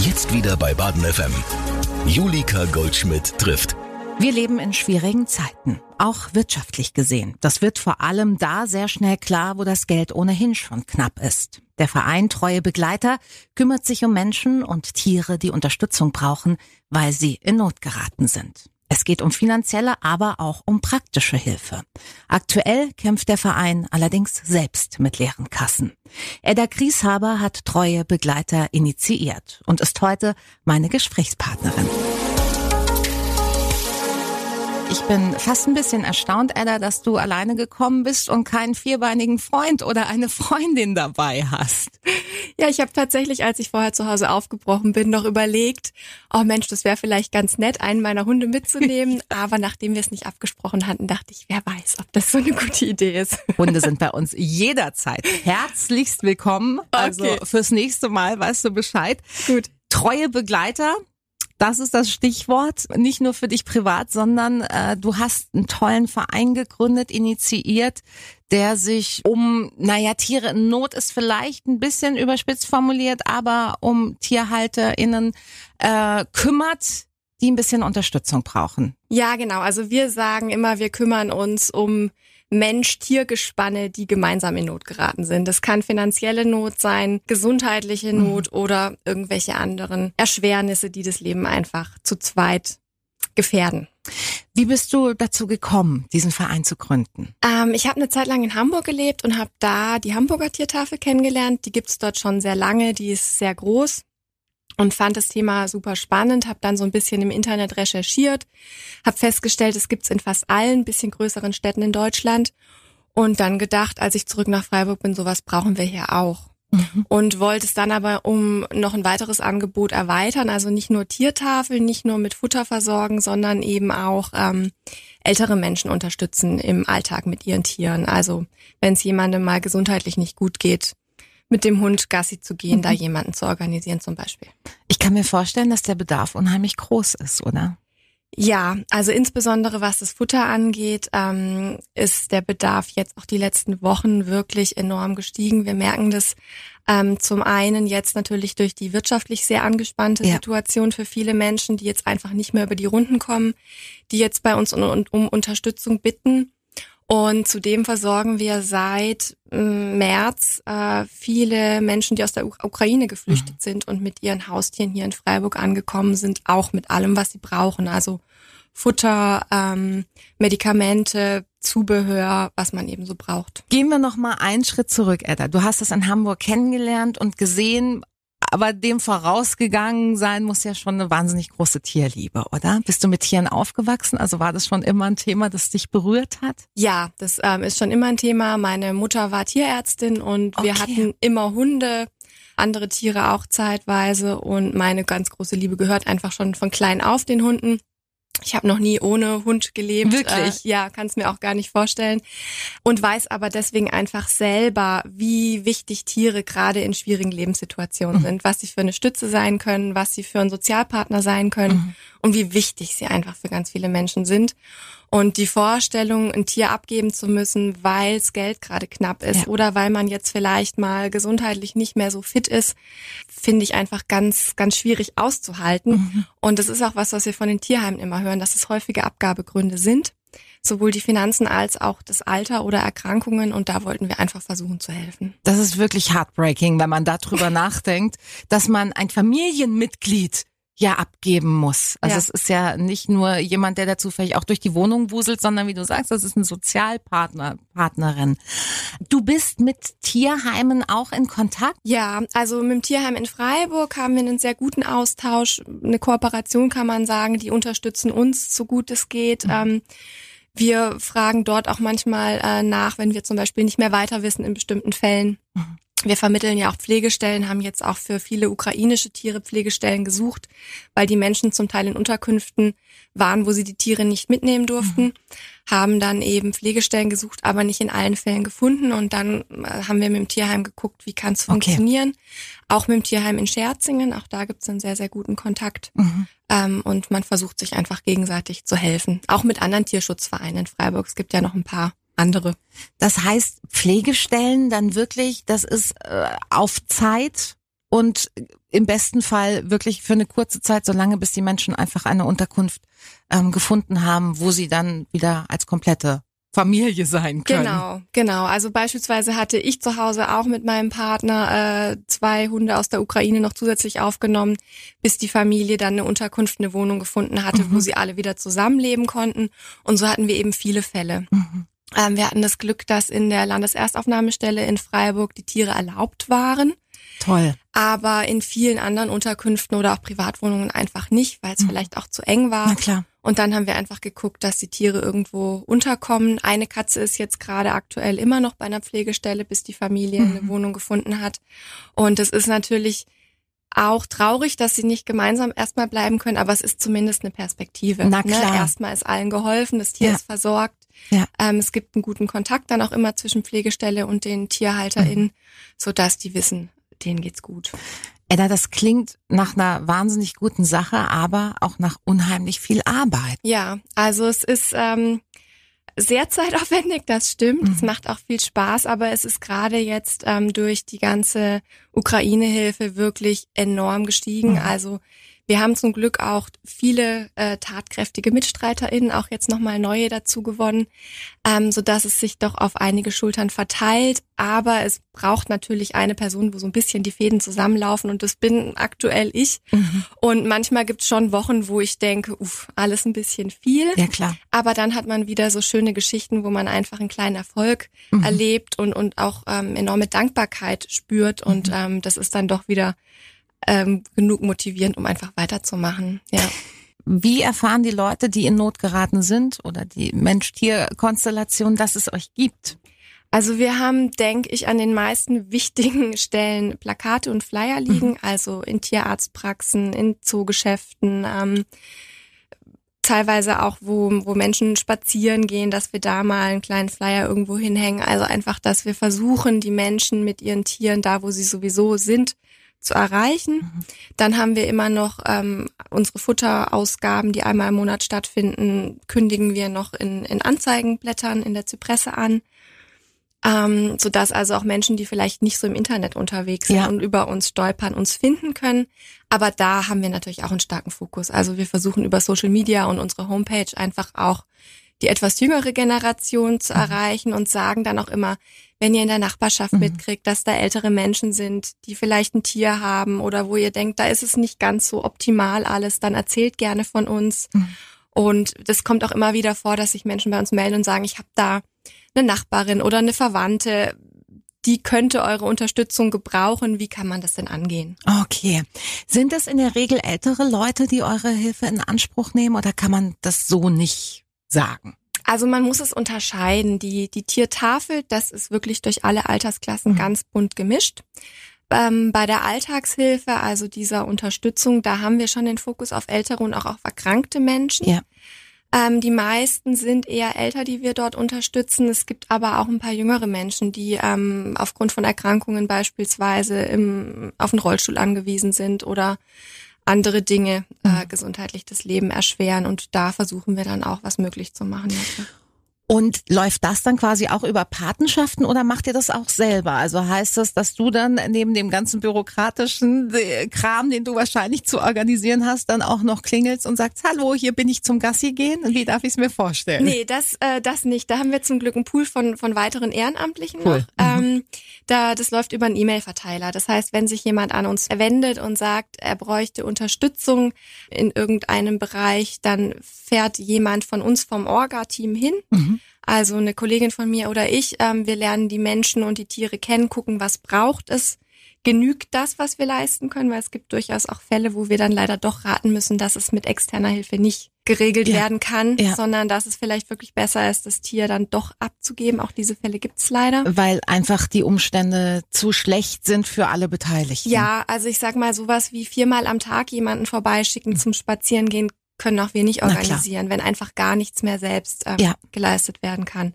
Jetzt wieder bei Baden FM. Julika Goldschmidt trifft. Wir leben in schwierigen Zeiten, auch wirtschaftlich gesehen. Das wird vor allem da sehr schnell klar, wo das Geld ohnehin schon knapp ist. Der Verein Treue Begleiter kümmert sich um Menschen und Tiere, die Unterstützung brauchen, weil sie in Not geraten sind. Es geht um finanzielle, aber auch um praktische Hilfe. Aktuell kämpft der Verein allerdings selbst mit leeren Kassen. Edda Grieshaber hat treue Begleiter initiiert und ist heute meine Gesprächspartnerin. Ich bin fast ein bisschen erstaunt, Edda, dass du alleine gekommen bist und keinen vierbeinigen Freund oder eine Freundin dabei hast. Ja, ich habe tatsächlich, als ich vorher zu Hause aufgebrochen bin, noch überlegt, oh Mensch, das wäre vielleicht ganz nett, einen meiner Hunde mitzunehmen. Aber nachdem wir es nicht abgesprochen hatten, dachte ich, wer weiß, ob das so eine gute Idee ist. Hunde sind bei uns jederzeit herzlichst willkommen. Also okay. fürs nächste Mal weißt du Bescheid. Gut. Treue Begleiter, das ist das Stichwort. Nicht nur für dich privat, sondern äh, du hast einen tollen Verein gegründet, initiiert, der sich um, naja, Tiere in Not ist vielleicht ein bisschen überspitzt formuliert, aber um TierhalterInnen äh, kümmert, die ein bisschen Unterstützung brauchen. Ja, genau. Also wir sagen immer, wir kümmern uns um Mensch-Tier-Gespanne, die gemeinsam in Not geraten sind. Das kann finanzielle Not sein, gesundheitliche mhm. Not mhm. oder irgendwelche anderen Erschwernisse, die das Leben einfach zu zweit gefährden. Wie bist du dazu gekommen, diesen Verein zu gründen? Ähm, ich habe eine Zeit lang in Hamburg gelebt und habe da die Hamburger Tiertafel kennengelernt. Die gibt's dort schon sehr lange, die ist sehr groß und fand das Thema super spannend, habe dann so ein bisschen im Internet recherchiert, habe festgestellt, es gibt's in fast allen bisschen größeren Städten in Deutschland und dann gedacht, als ich zurück nach Freiburg bin, sowas brauchen wir hier auch. Mhm. Und wollte es dann aber um noch ein weiteres Angebot erweitern, also nicht nur Tiertafeln, nicht nur mit Futter versorgen, sondern eben auch ähm, ältere Menschen unterstützen im Alltag mit ihren Tieren. Also wenn es jemandem mal gesundheitlich nicht gut geht, mit dem Hund Gassi zu gehen, mhm. da jemanden zu organisieren zum Beispiel. Ich kann mir vorstellen, dass der Bedarf unheimlich groß ist, oder? Ja, also insbesondere was das Futter angeht, ähm, ist der Bedarf jetzt auch die letzten Wochen wirklich enorm gestiegen. Wir merken das ähm, zum einen jetzt natürlich durch die wirtschaftlich sehr angespannte ja. Situation für viele Menschen, die jetzt einfach nicht mehr über die Runden kommen, die jetzt bei uns um, um Unterstützung bitten. Und zudem versorgen wir seit mm, März äh, viele Menschen, die aus der Ukraine geflüchtet mhm. sind und mit ihren Haustieren hier in Freiburg angekommen sind, auch mit allem, was sie brauchen. Also Futter, ähm, Medikamente, Zubehör, was man eben so braucht. Gehen wir noch mal einen Schritt zurück, Edda. Du hast es in Hamburg kennengelernt und gesehen, aber dem vorausgegangen sein muss ja schon eine wahnsinnig große Tierliebe, oder? Bist du mit Tieren aufgewachsen? Also war das schon immer ein Thema, das dich berührt hat? Ja, das ähm, ist schon immer ein Thema. Meine Mutter war Tierärztin und okay. wir hatten immer Hunde, andere Tiere auch zeitweise und meine ganz große Liebe gehört einfach schon von klein auf den Hunden. Ich habe noch nie ohne Hund gelebt. Wirklich? Äh, ja, kann es mir auch gar nicht vorstellen. Und weiß aber deswegen einfach selber, wie wichtig Tiere gerade in schwierigen Lebenssituationen mhm. sind, was sie für eine Stütze sein können, was sie für einen Sozialpartner sein können mhm. und wie wichtig sie einfach für ganz viele Menschen sind. Und die Vorstellung, ein Tier abgeben zu müssen, weil das Geld gerade knapp ist ja. oder weil man jetzt vielleicht mal gesundheitlich nicht mehr so fit ist, finde ich einfach ganz, ganz schwierig auszuhalten. Mhm. Und das ist auch was, was wir von den Tierheimen immer hören, dass es häufige Abgabegründe sind. Sowohl die Finanzen als auch das Alter oder Erkrankungen. Und da wollten wir einfach versuchen zu helfen. Das ist wirklich heartbreaking, wenn man darüber nachdenkt, dass man ein Familienmitglied ja abgeben muss. Also ja. es ist ja nicht nur jemand, der dazu vielleicht auch durch die Wohnung wuselt, sondern wie du sagst, das ist ein Sozialpartner, Partnerin. Du bist mit Tierheimen auch in Kontakt? Ja, also mit dem Tierheim in Freiburg haben wir einen sehr guten Austausch, eine Kooperation kann man sagen, die unterstützen uns so gut es geht. Mhm. Ähm, wir fragen dort auch manchmal äh, nach, wenn wir zum Beispiel nicht mehr weiter wissen in bestimmten Fällen. Mhm. Wir vermitteln ja auch Pflegestellen, haben jetzt auch für viele ukrainische Tiere Pflegestellen gesucht, weil die Menschen zum Teil in Unterkünften waren, wo sie die Tiere nicht mitnehmen durften, mhm. haben dann eben Pflegestellen gesucht, aber nicht in allen Fällen gefunden. Und dann äh, haben wir mit dem Tierheim geguckt, wie kann es funktionieren. Okay. Auch mit dem Tierheim in Scherzingen, auch da gibt es einen sehr, sehr guten Kontakt. Mhm. Ähm, und man versucht sich einfach gegenseitig zu helfen. Auch mit anderen Tierschutzvereinen in Freiburg. Es gibt ja noch ein paar andere. Das heißt, Pflegestellen dann wirklich, das ist äh, auf Zeit und im besten Fall wirklich für eine kurze Zeit, so lange bis die Menschen einfach eine Unterkunft ähm, gefunden haben, wo sie dann wieder als komplette Familie sein können. Genau, genau. Also beispielsweise hatte ich zu Hause auch mit meinem Partner äh, zwei Hunde aus der Ukraine noch zusätzlich aufgenommen, bis die Familie dann eine Unterkunft, eine Wohnung gefunden hatte, mhm. wo sie alle wieder zusammenleben konnten. Und so hatten wir eben viele Fälle. Mhm. Ähm, wir hatten das Glück, dass in der Landeserstaufnahmestelle in Freiburg die Tiere erlaubt waren. Toll. Aber in vielen anderen Unterkünften oder auch Privatwohnungen einfach nicht, weil es mhm. vielleicht auch zu eng war. Na klar. Und dann haben wir einfach geguckt, dass die Tiere irgendwo unterkommen. Eine Katze ist jetzt gerade aktuell immer noch bei einer Pflegestelle, bis die Familie mhm. eine Wohnung gefunden hat. Und es ist natürlich auch traurig, dass sie nicht gemeinsam erstmal bleiben können, aber es ist zumindest eine Perspektive. Na ne? klar. Ne? Erstmal ist allen geholfen, das Tier Ja. ist versorgt. Ja. Ähm, es gibt einen guten Kontakt dann auch immer zwischen Pflegestelle und den TierhalterInnen, Mhm. sodass die wissen, denen geht's gut. Edda, das klingt nach einer wahnsinnig guten Sache, aber auch nach unheimlich viel Arbeit. Ja, also es ist ähm, sehr zeitaufwendig, das stimmt. Es Mhm. macht auch viel Spaß, aber es ist gerade jetzt ähm, durch die ganze Ukraine-Hilfe wirklich enorm gestiegen. Mhm. Also wir haben zum Glück auch viele äh, tatkräftige MitstreiterInnen, auch jetzt nochmal neue dazu gewonnen, ähm, sodass es sich doch auf einige Schultern verteilt. Aber es braucht natürlich eine Person, wo so ein bisschen die Fäden zusammenlaufen und das bin aktuell ich. Mhm. Und manchmal gibt's schon Wochen, wo ich denke, uff, alles ein bisschen viel. Ja, klar. Aber dann hat man wieder so schöne Geschichten, wo man einfach einen kleinen Erfolg Mhm. erlebt und, und auch ähm, enorme Dankbarkeit spürt. Und Mhm. ähm, das ist dann doch wieder ähm, genug motivierend, um einfach weiterzumachen. Ja. Wie erfahren die Leute, die in Not geraten sind oder die Mensch-Tier-Konstellation, dass es euch gibt? Also wir haben, denke ich, an den meisten wichtigen Stellen Plakate und Flyer liegen, also in Tierarztpraxen, in Zoogeschäften, ähm, teilweise auch, wo, wo Menschen spazieren gehen, dass wir da mal einen kleinen Flyer irgendwo hinhängen. Also einfach, dass wir versuchen, die Menschen mit ihren Tieren da, wo sie sowieso sind, zu erreichen. Dann haben wir immer noch ähm, unsere Futterausgaben, die einmal im Monat stattfinden, kündigen wir noch in, in Anzeigenblättern in der Zypresse an. Ähm, sodass also auch Menschen, die vielleicht nicht so im Internet unterwegs sind Ja. und über uns stolpern, uns finden können. Aber da haben wir natürlich auch einen starken Fokus. Also wir versuchen über Social Media und unsere Homepage einfach auch die etwas jüngere Generation zu erreichen und sagen dann auch immer, wenn ihr in der Nachbarschaft Mhm. mitkriegt, dass da ältere Menschen sind, die vielleicht ein Tier haben oder wo ihr denkt, da ist es nicht ganz so optimal alles, dann erzählt gerne von uns. Mhm. Und das kommt auch immer wieder vor, dass sich Menschen bei uns melden und sagen, ich habe da eine Nachbarin oder eine Verwandte, die könnte eure Unterstützung gebrauchen. Wie kann man das denn angehen? Okay. Sind das in der Regel ältere Leute, die eure Hilfe in Anspruch nehmen oder kann man das so nicht sagen? Also man muss es unterscheiden. Die, die Tiertafel, das ist wirklich durch alle Altersklassen Mhm. ganz bunt gemischt. Ähm, bei der Alltagshilfe, also dieser Unterstützung, da haben wir schon den Fokus auf ältere und auch auf erkrankte Menschen. Ja. Ähm, die meisten sind eher älter, die wir dort unterstützen. Es gibt aber auch ein paar jüngere Menschen, die ähm, aufgrund von Erkrankungen beispielsweise im, auf den Rollstuhl angewiesen sind oder andere Dinge äh, Mhm. gesundheitlich das Leben erschweren. Und da versuchen wir dann auch was möglich zu machen. Ja. Und läuft das dann quasi auch über Patenschaften oder macht ihr das auch selber? Also heißt das, dass du dann neben dem ganzen bürokratischen äh, Kram, den du wahrscheinlich zu organisieren hast, dann auch noch klingelst und sagst, hallo, hier bin ich zum Gassi gehen? Wie darf ich es mir vorstellen? Nee, das, äh, das nicht. Da haben wir zum Glück einen Pool von, von weiteren Ehrenamtlichen Cool. noch. Ähm, da, das läuft über einen E-Mail-Verteiler. Das heißt, wenn sich jemand an uns wendet und sagt, er bräuchte Unterstützung in irgendeinem Bereich, dann fährt jemand von uns vom Orga-Team hin. Mhm. Also eine Kollegin von mir oder ich. Ähm, wir lernen die Menschen und die Tiere kennen, gucken, was braucht es. Genügt das, was wir leisten können? Weil es gibt durchaus auch Fälle, wo wir dann leider doch raten müssen, dass es mit externer Hilfe nicht geregelt Ja. werden kann, Ja. sondern dass es vielleicht wirklich besser ist, das Tier dann doch abzugeben. Auch diese Fälle gibt's leider. Weil einfach die Umstände zu schlecht sind für alle Beteiligten. Ja, also ich sag mal, sowas wie viermal am Tag jemanden vorbeischicken zum Spazierengehen können auch wir nicht organisieren, wenn einfach gar nichts mehr selbst ähm, Ja. geleistet werden kann.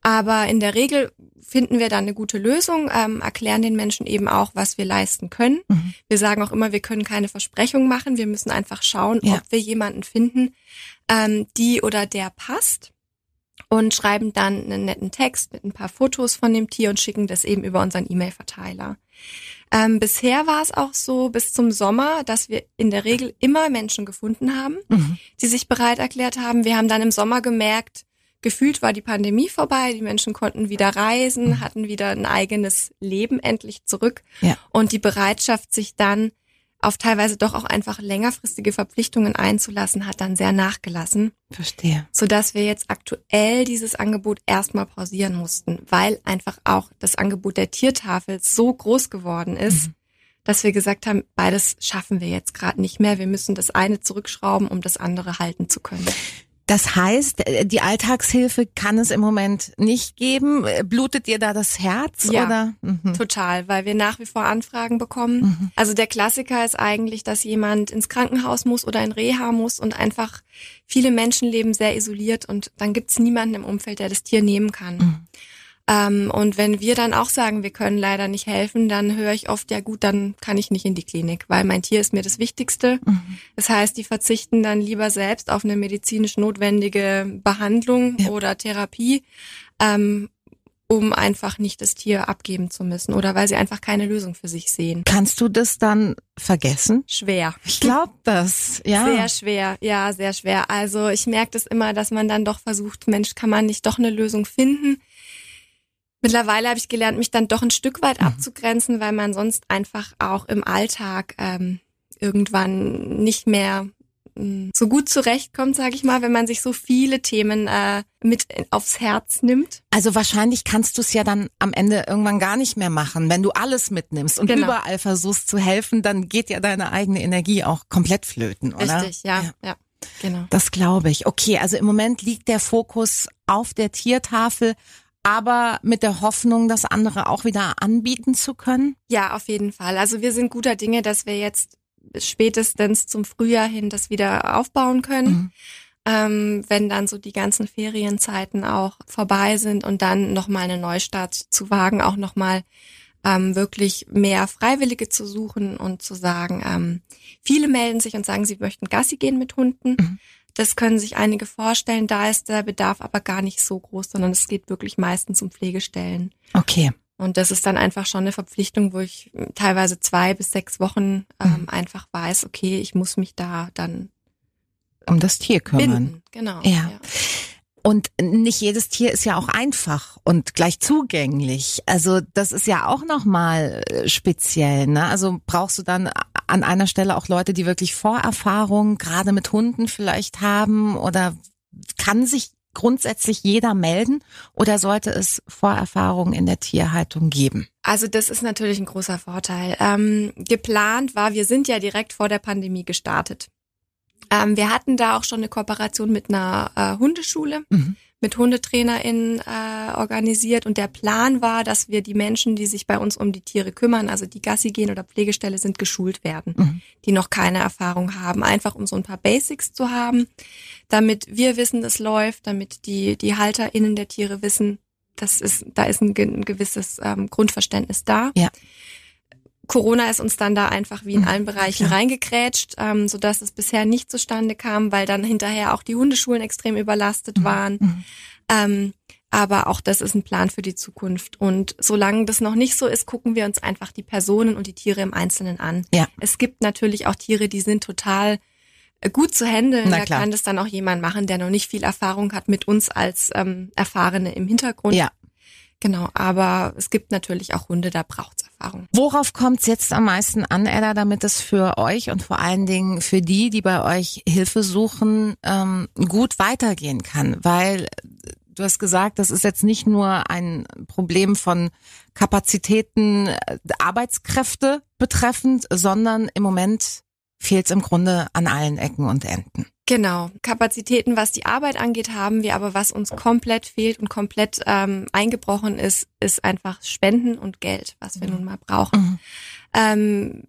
Aber in der Regel finden wir dann eine gute Lösung, ähm, erklären den Menschen eben auch, was wir leisten können. Mhm. Wir sagen auch immer, wir können keine Versprechung machen. Wir müssen einfach schauen, Ja. ob wir jemanden finden, ähm, die oder der passt. und schreiben dann einen netten Text mit ein paar Fotos von dem Tier und schicken das eben über unseren E-Mail-Verteiler. Ähm, bisher war es auch so bis zum Sommer, dass wir in der Regel immer Menschen gefunden haben, mhm. die sich bereit erklärt haben. Wir haben dann im Sommer gemerkt, gefühlt war die Pandemie vorbei, die Menschen konnten wieder reisen, mhm. hatten wieder ein eigenes Leben endlich zurück. Ja. Und die Bereitschaft, sich dann auf teilweise doch auch einfach längerfristige Verpflichtungen einzulassen, hat dann sehr nachgelassen. Verstehe. Sodass wir jetzt aktuell dieses Angebot erstmal pausieren mussten, weil einfach auch das Angebot der Tiertafel so groß geworden ist, mhm. dass wir gesagt haben, beides schaffen wir jetzt gerade nicht mehr. Wir müssen das eine zurückschrauben, um das andere halten zu können. Das heißt, äh, die Alltagshilfe kann es im Moment nicht geben. Blutet dir da das Herz? Ja, oder? Mhm. total, weil wir nach wie vor Anfragen bekommen. Mhm. Also der Klassiker ist eigentlich, dass jemand ins Krankenhaus muss oder in Reha muss und einfach viele Menschen leben sehr isoliert und dann gibt's niemanden im Umfeld, der das Tier nehmen kann. Mhm. Ähm, und wenn wir dann auch sagen, wir können leider nicht helfen, dann höre ich oft, ja gut, dann kann ich nicht in die Klinik, weil mein Tier ist mir das Wichtigste. Mhm. Das heißt, die verzichten dann lieber selbst auf eine medizinisch notwendige Behandlung ja. oder Therapie, ähm, um einfach nicht das Tier abgeben zu müssen oder weil sie einfach keine Lösung für sich sehen. Kannst du das dann vergessen? Schwer. Ich glaube das, ja. Sehr schwer, ja, sehr schwer. Also ich merke das immer, dass man dann doch versucht, Mensch, kann man nicht doch eine Lösung finden? Mittlerweile habe ich gelernt, mich dann doch ein Stück weit mhm. abzugrenzen, weil man sonst einfach auch im Alltag ähm, irgendwann nicht mehr mm, so gut zurechtkommt, sage ich mal, wenn man sich so viele Themen äh, mit aufs Herz nimmt. Also wahrscheinlich kannst du es ja dann am Ende irgendwann gar nicht mehr machen, wenn du alles mitnimmst und genau. überall versuchst zu helfen, dann geht ja deine eigene Energie auch komplett flöten, oder? Richtig, ja, ja. ja. Genau. Das glaube ich. Okay, also im Moment liegt der Fokus auf der Tiertafel aber mit der Hoffnung, das andere auch wieder anbieten zu können? Ja, auf jeden Fall. Also wir sind guter Dinge, dass wir jetzt spätestens zum Frühjahr hin das wieder aufbauen können. Mhm. Ähm, wenn dann so die ganzen Ferienzeiten auch vorbei sind und dann nochmal eine Neustart zu wagen, auch nochmal ähm, wirklich mehr Freiwillige zu suchen und zu sagen, ähm, viele melden sich und sagen, sie möchten Gassi gehen mit Hunden. Mhm. Das können sich einige vorstellen. Da ist der Bedarf aber gar nicht so groß, sondern es geht wirklich meistens um Pflegestellen. Okay. Und das ist dann einfach schon eine Verpflichtung, wo ich teilweise zwei bis sechs Wochen ähm, mhm. einfach weiß, okay, ich muss mich da dann um das Tier kümmern. Binden. Genau. Ja. ja. Und nicht jedes Tier ist ja auch einfach und gleich zugänglich. Also das ist ja auch nochmal äh, speziell. Ne? Also brauchst du dann an einer Stelle auch Leute, die wirklich Vorerfahrung gerade mit Hunden vielleicht haben oder kann sich grundsätzlich jeder melden oder sollte es Vorerfahrungen in der Tierhaltung geben? Also das ist natürlich ein großer Vorteil. Ähm, geplant war, wir sind ja direkt vor der Pandemie gestartet. Ähm, wir hatten da auch schon eine Kooperation mit einer äh, Hundeschule. Mhm mit HundetrainerInnen äh, organisiert und der Plan war, dass wir die Menschen, die sich bei uns um die Tiere kümmern, also die Gassi gehen oder Pflegestelle sind, geschult werden, mhm. die noch keine Erfahrung haben, einfach um so ein paar Basics zu haben, damit wir wissen, es läuft, damit die, die HalterInnen der Tiere wissen, das ist, da ist ein, ein gewisses ähm, Grundverständnis da. Ja. Corona ist uns dann da einfach wie in mhm. allen Bereichen ja. reingekrätscht, ähm, so dass es bisher nicht zustande kam, weil dann hinterher auch die Hundeschulen extrem überlastet mhm. waren. Mhm. Ähm, aber auch das ist ein Plan für die Zukunft. Und solange das noch nicht so ist, gucken wir uns einfach die Personen und die Tiere im Einzelnen an. Ja. Es gibt natürlich auch Tiere, die sind total äh, gut zu handeln. Da kann das dann auch jemand machen, der noch nicht viel Erfahrung hat mit uns als ähm, Erfahrene im Hintergrund. Ja. Genau, aber es gibt natürlich auch Hunde, da braucht's Erfahrung. Worauf kommt es jetzt am meisten an, Edda, damit es für euch und vor allen Dingen für die, die bei euch Hilfe suchen, ähm, gut weitergehen kann? Weil du hast gesagt, das ist jetzt nicht nur ein Problem von Kapazitäten, äh, Arbeitskräfte betreffend, sondern im Moment fehlt es im Grunde an allen Ecken und Enden. Genau. Kapazitäten, was die Arbeit angeht, haben wir, aber was uns komplett fehlt und komplett ähm, eingebrochen ist, ist einfach Spenden und Geld, was wir nun mal brauchen. Mhm. Ähm,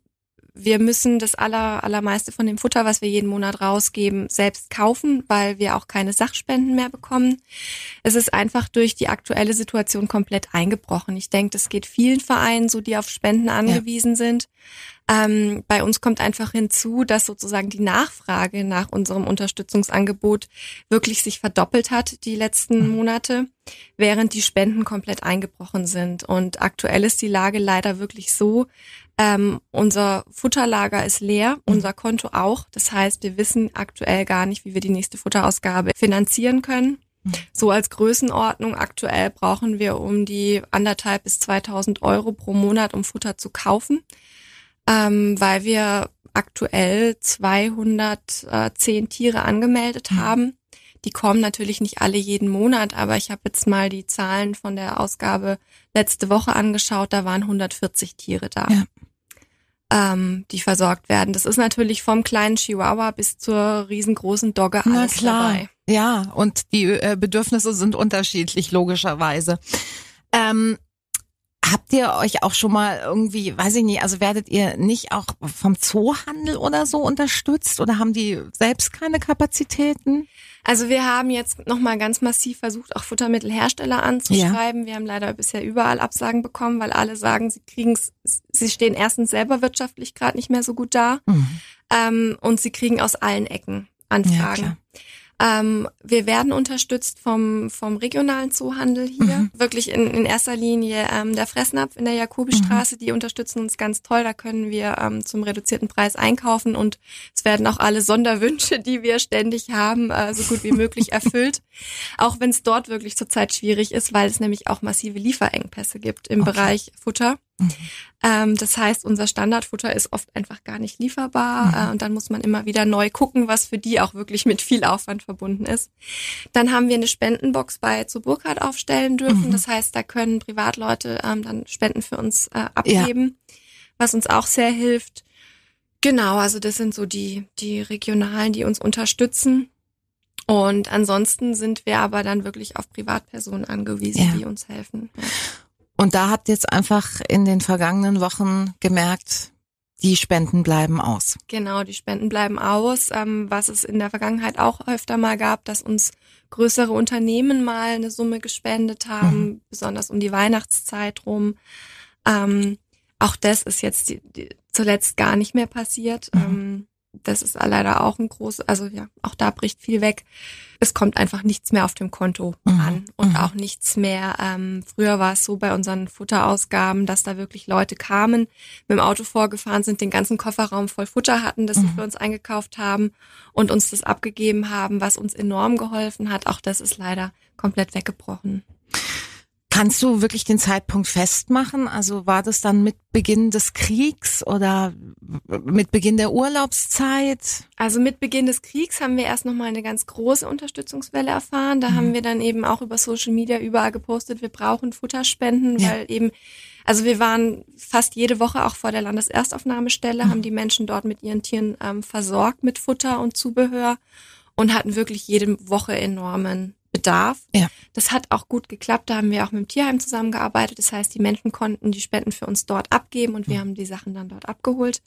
wir müssen das aller, allermeiste von dem Futter, was wir jeden Monat rausgeben, selbst kaufen, weil wir auch keine Sachspenden mehr bekommen. Es ist einfach durch die aktuelle Situation komplett eingebrochen. Ich denke, das geht vielen Vereinen so, die auf Spenden angewiesen ja. sind. Ähm, bei uns kommt einfach hinzu, dass sozusagen die Nachfrage nach unserem Unterstützungsangebot wirklich sich verdoppelt hat die letzten mhm. Monate, während die Spenden komplett eingebrochen sind. Und aktuell ist die Lage leider wirklich so, ähm, unser Futterlager ist leer, mhm. unser Konto auch. Das heißt, wir wissen aktuell gar nicht, wie wir die nächste Futterausgabe finanzieren können. Mhm. So als Größenordnung aktuell brauchen wir um die anderthalb bis 2000 Euro pro Monat, um Futter zu kaufen ähm, weil wir aktuell 210 Tiere angemeldet mhm. haben. Die kommen natürlich nicht alle jeden Monat, aber ich habe jetzt mal die Zahlen von der Ausgabe letzte Woche angeschaut, da waren 140 Tiere da. Ja. Ähm, die versorgt werden. Das ist natürlich vom kleinen Chihuahua bis zur riesengroßen Dogge alles Na klar. dabei. Ja, und die äh, Bedürfnisse sind unterschiedlich, logischerweise. Ähm, Habt ihr euch auch schon mal irgendwie, weiß ich nicht, also werdet ihr nicht auch vom Zoohandel oder so unterstützt oder haben die selbst keine Kapazitäten? Also wir haben jetzt nochmal ganz massiv versucht, auch Futtermittelhersteller anzuschreiben. Ja. Wir haben leider bisher überall Absagen bekommen, weil alle sagen, sie kriegen es, sie stehen erstens selber wirtschaftlich gerade nicht mehr so gut da mhm. ähm, und sie kriegen aus allen Ecken Anfragen. Ja, ähm, wir werden unterstützt vom, vom regionalen Zoohandel hier. Mhm. Wirklich in, in erster Linie ähm, der Fressnapf in der Jakobistraße, mhm. die unterstützen uns ganz toll. Da können wir ähm, zum reduzierten Preis einkaufen und es werden auch alle Sonderwünsche, die wir ständig haben, äh, so gut wie möglich erfüllt. auch wenn es dort wirklich zurzeit schwierig ist, weil es nämlich auch massive Lieferengpässe gibt im okay. Bereich Futter. Mhm. Ähm, das heißt, unser Standardfutter ist oft einfach gar nicht lieferbar mhm. äh, und dann muss man immer wieder neu gucken, was für die auch wirklich mit viel Aufwand verbunden ist. Dann haben wir eine Spendenbox bei zu Burkhardt aufstellen dürfen. Mhm. Das heißt, da können Privatleute ähm, dann Spenden für uns äh, abgeben, ja. was uns auch sehr hilft. Genau, also das sind so die, die Regionalen, die uns unterstützen. Und ansonsten sind wir aber dann wirklich auf Privatpersonen angewiesen, ja. die uns helfen. Ja. Und da habt ihr jetzt einfach in den vergangenen Wochen gemerkt, die Spenden bleiben aus. Genau, die Spenden bleiben aus, ähm, was es in der Vergangenheit auch öfter mal gab, dass uns größere Unternehmen mal eine Summe gespendet haben, mhm. besonders um die Weihnachtszeit rum. Ähm, auch das ist jetzt die, die, zuletzt gar nicht mehr passiert. Mhm. Ähm, das ist leider auch ein großes, also ja, auch da bricht viel weg. Es kommt einfach nichts mehr auf dem Konto mhm. an und mhm. auch nichts mehr. Ähm, früher war es so bei unseren Futterausgaben, dass da wirklich Leute kamen, mit dem Auto vorgefahren sind, den ganzen Kofferraum voll Futter hatten, das mhm. sie für uns eingekauft haben und uns das abgegeben haben, was uns enorm geholfen hat. Auch das ist leider komplett weggebrochen. Kannst du wirklich den Zeitpunkt festmachen? Also war das dann mit Beginn des Kriegs oder mit Beginn der Urlaubszeit? Also mit Beginn des Kriegs haben wir erst nochmal eine ganz große Unterstützungswelle erfahren. Da mhm. haben wir dann eben auch über Social Media überall gepostet, wir brauchen Futterspenden, ja. weil eben, also wir waren fast jede Woche auch vor der Landeserstaufnahmestelle, mhm. haben die Menschen dort mit ihren Tieren ähm, versorgt mit Futter und Zubehör und hatten wirklich jede Woche enormen Bedarf. Ja. Das hat auch gut geklappt. Da haben wir auch mit dem Tierheim zusammengearbeitet. Das heißt, die Menschen konnten die Spenden für uns dort abgeben und wir mhm. haben die Sachen dann dort abgeholt.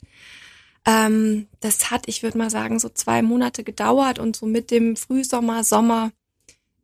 Ähm, das hat, ich würde mal sagen, so zwei Monate gedauert und so mit dem Frühsommer, Sommer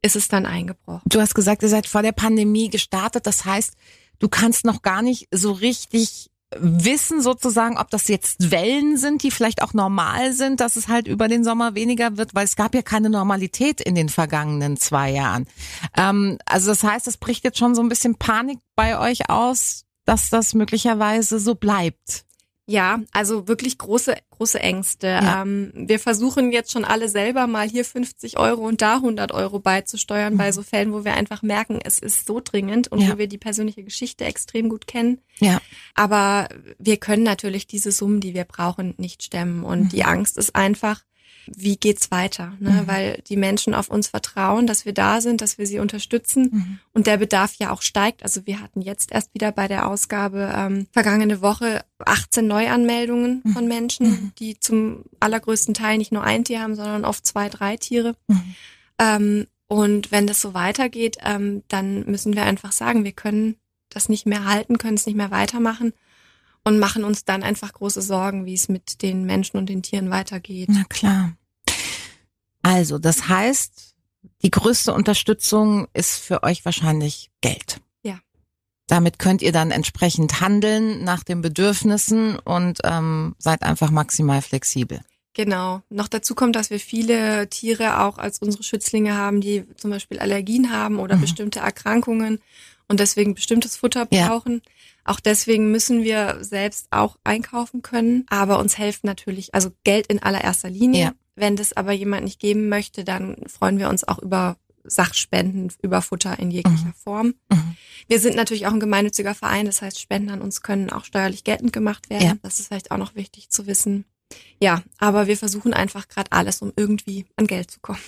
ist es dann eingebrochen. Du hast gesagt, ihr seid vor der Pandemie gestartet. Das heißt, du kannst noch gar nicht so richtig wissen sozusagen, ob das jetzt Wellen sind, die vielleicht auch normal sind, dass es halt über den Sommer weniger wird, weil es gab ja keine Normalität in den vergangenen zwei Jahren. Ähm, also das heißt, es bricht jetzt schon so ein bisschen Panik bei euch aus, dass das möglicherweise so bleibt. Ja, also wirklich große, große Ängste. Ja. Ähm, wir versuchen jetzt schon alle selber mal hier 50 Euro und da 100 Euro beizusteuern mhm. bei so Fällen, wo wir einfach merken, es ist so dringend und ja. wo wir die persönliche Geschichte extrem gut kennen. Ja. Aber wir können natürlich diese Summen, die wir brauchen, nicht stemmen. Und mhm. die Angst ist einfach, wie geht's weiter, ne? Mhm. weil die Menschen auf uns vertrauen, dass wir da sind, dass wir sie unterstützen mhm. und der Bedarf ja auch steigt. Also wir hatten jetzt erst wieder bei der Ausgabe ähm, vergangene Woche 18 Neuanmeldungen mhm. von Menschen, mhm. die zum allergrößten Teil nicht nur ein Tier haben, sondern oft zwei, drei Tiere. Mhm. Ähm, und wenn das so weitergeht, ähm, dann müssen wir einfach sagen, wir können das nicht mehr halten, können es nicht mehr weitermachen und machen uns dann einfach große Sorgen, wie es mit den Menschen und den Tieren weitergeht. Na klar. Also, das heißt, die größte Unterstützung ist für euch wahrscheinlich Geld. Ja. Damit könnt ihr dann entsprechend handeln nach den Bedürfnissen und ähm, seid einfach maximal flexibel. Genau. Noch dazu kommt, dass wir viele Tiere auch als unsere Schützlinge haben, die zum Beispiel Allergien haben oder mhm. bestimmte Erkrankungen und deswegen bestimmtes Futter brauchen. Ja. Auch deswegen müssen wir selbst auch einkaufen können. Aber uns helfen natürlich, also Geld in allererster Linie. Ja. Wenn das aber jemand nicht geben möchte, dann freuen wir uns auch über Sachspenden, über Futter in jeglicher mhm. Form. Mhm. Wir sind natürlich auch ein gemeinnütziger Verein, das heißt, Spenden an uns können auch steuerlich geltend gemacht werden. Ja. Das ist vielleicht auch noch wichtig zu wissen. Ja, aber wir versuchen einfach gerade alles, um irgendwie an Geld zu kommen.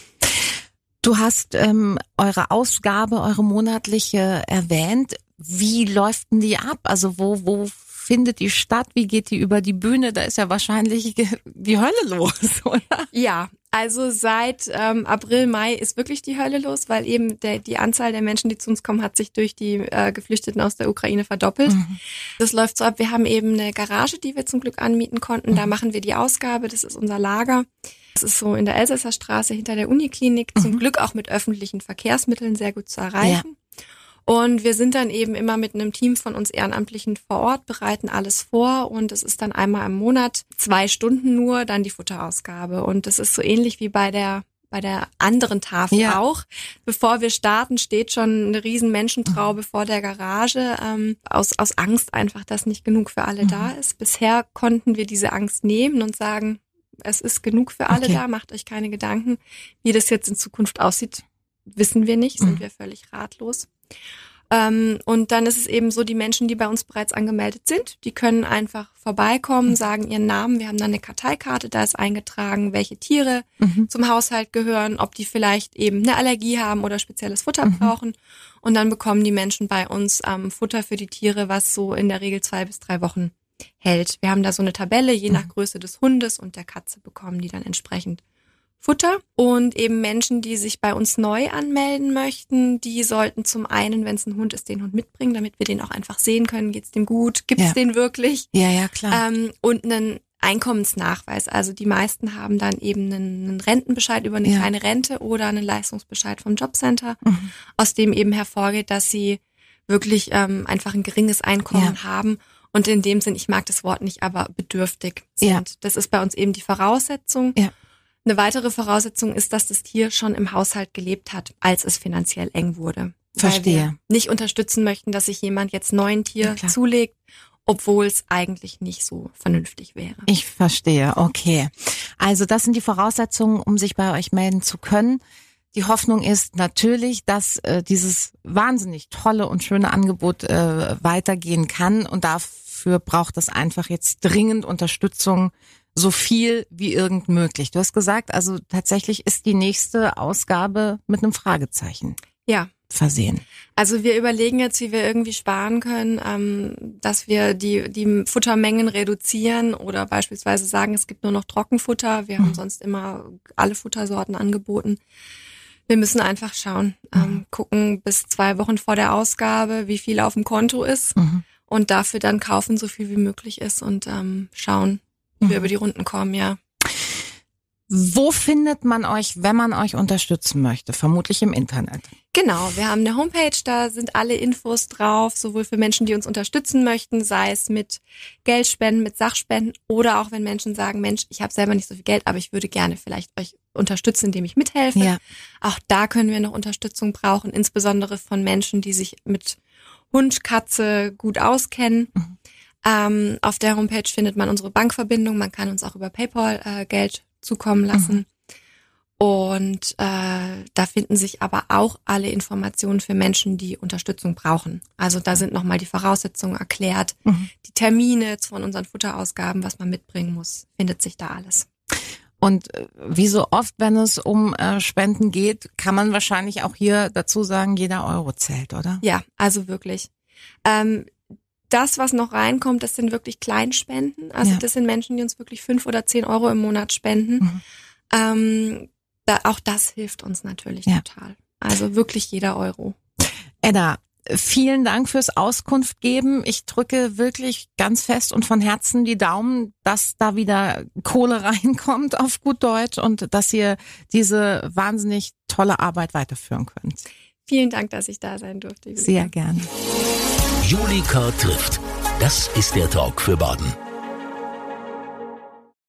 Du hast ähm, eure Ausgabe, eure monatliche erwähnt. Wie läuft denn die ab? Also wo, wo findet die statt? Wie geht die über die Bühne? Da ist ja wahrscheinlich die Hölle los, oder? Ja, also seit ähm, April, Mai ist wirklich die Hölle los, weil eben der, die Anzahl der Menschen, die zu uns kommen, hat sich durch die äh, Geflüchteten aus der Ukraine verdoppelt. Mhm. Das läuft so ab. Wir haben eben eine Garage, die wir zum Glück anmieten konnten. Mhm. Da machen wir die Ausgabe. Das ist unser Lager. Das ist so in der Elsässer Straße hinter der Uniklinik. Mhm. Zum Glück auch mit öffentlichen Verkehrsmitteln sehr gut zu erreichen. Ja. Und wir sind dann eben immer mit einem Team von uns Ehrenamtlichen vor Ort, bereiten alles vor und es ist dann einmal im Monat zwei Stunden nur dann die Futterausgabe. Und das ist so ähnlich wie bei der bei der anderen Tafel ja. auch. Bevor wir starten, steht schon eine riesen Menschentraube mhm. vor der Garage, ähm, aus, aus Angst einfach, dass nicht genug für alle mhm. da ist. Bisher konnten wir diese Angst nehmen und sagen, es ist genug für alle okay. da, macht euch keine Gedanken. Wie das jetzt in Zukunft aussieht, wissen wir nicht, sind mhm. wir völlig ratlos. Ähm, und dann ist es eben so, die Menschen, die bei uns bereits angemeldet sind, die können einfach vorbeikommen, mhm. sagen ihren Namen. Wir haben dann eine Karteikarte, da ist eingetragen, welche Tiere mhm. zum Haushalt gehören, ob die vielleicht eben eine Allergie haben oder spezielles Futter mhm. brauchen. Und dann bekommen die Menschen bei uns ähm, Futter für die Tiere, was so in der Regel zwei bis drei Wochen hält. Wir haben da so eine Tabelle, je nach mhm. Größe des Hundes und der Katze bekommen die dann entsprechend Futter. Und eben Menschen, die sich bei uns neu anmelden möchten, die sollten zum einen, wenn es ein Hund ist, den Hund mitbringen, damit wir den auch einfach sehen können, geht's dem gut, gibt's ja. den wirklich? Ja, ja, klar. Ähm, und einen Einkommensnachweis. Also die meisten haben dann eben einen, einen Rentenbescheid über eine ja. kleine Rente oder einen Leistungsbescheid vom Jobcenter, mhm. aus dem eben hervorgeht, dass sie wirklich ähm, einfach ein geringes Einkommen ja. haben und in dem Sinn, ich mag das Wort nicht, aber bedürftig sind. Ja. Das ist bei uns eben die Voraussetzung. Ja. Eine weitere Voraussetzung ist, dass das Tier schon im Haushalt gelebt hat, als es finanziell eng wurde. Verstehe. nicht unterstützen möchten, dass sich jemand jetzt neuen Tier ja, zulegt, obwohl es eigentlich nicht so vernünftig wäre. Ich verstehe, okay. Also das sind die Voraussetzungen, um sich bei euch melden zu können. Die Hoffnung ist natürlich, dass äh, dieses wahnsinnig tolle und schöne Angebot äh, weitergehen kann und dafür braucht es einfach jetzt dringend Unterstützung, so viel wie irgend möglich. Du hast gesagt, also tatsächlich ist die nächste Ausgabe mit einem Fragezeichen. Ja. Versehen. Also wir überlegen jetzt, wie wir irgendwie sparen können, ähm, dass wir die, die Futtermengen reduzieren oder beispielsweise sagen, es gibt nur noch Trockenfutter. Wir mhm. haben sonst immer alle Futtersorten angeboten. Wir müssen einfach schauen, ähm, mhm. gucken bis zwei Wochen vor der Ausgabe, wie viel auf dem Konto ist mhm. Und dafür dann kaufen, so viel wie möglich ist und ähm, schauen, wie mhm. wir über die Runden kommen, ja. Wo findet man euch, wenn man euch unterstützen möchte? Vermutlich im Internet. Genau, wir haben eine Homepage, da sind alle Infos drauf, sowohl für Menschen, die uns unterstützen möchten, sei es mit Geldspenden, mit Sachspenden oder auch wenn Menschen sagen, Mensch, ich habe selber nicht so viel Geld, aber ich würde gerne vielleicht euch unterstützen, indem ich mithelfe. Ja. Auch da können wir noch Unterstützung brauchen, insbesondere von Menschen, die sich mit Hund, Katze gut auskennen. Mhm. Ähm, auf der Homepage findet man unsere Bankverbindung, man kann uns auch über PayPal äh, Geld zukommen lassen. Mhm. Und äh, da finden sich aber auch alle Informationen für Menschen, die Unterstützung brauchen. Also da sind nochmal die Voraussetzungen erklärt, mhm. die Termine von unseren Futterausgaben, was man mitbringen muss, findet sich da alles. Und äh, wie so oft, wenn es um äh, Spenden geht, kann man wahrscheinlich auch hier dazu sagen, jeder Euro zählt, oder? Ja, also wirklich. Ähm, das, was noch reinkommt, das sind wirklich Kleinspenden. Also ja. das sind Menschen, die uns wirklich fünf oder zehn Euro im Monat spenden. Mhm. Ähm, da, auch das hilft uns natürlich ja. total. Also wirklich jeder Euro. Edda, Vielen Dank fürs Auskunft geben. Ich drücke wirklich ganz fest und von Herzen die Daumen, dass da wieder Kohle reinkommt auf gut Deutsch und dass ihr diese wahnsinnig tolle Arbeit weiterführen könnt. Vielen Dank, dass ich da sein durfte. Julika. Sehr gerne. Julika trifft. Das ist der Talk für Baden.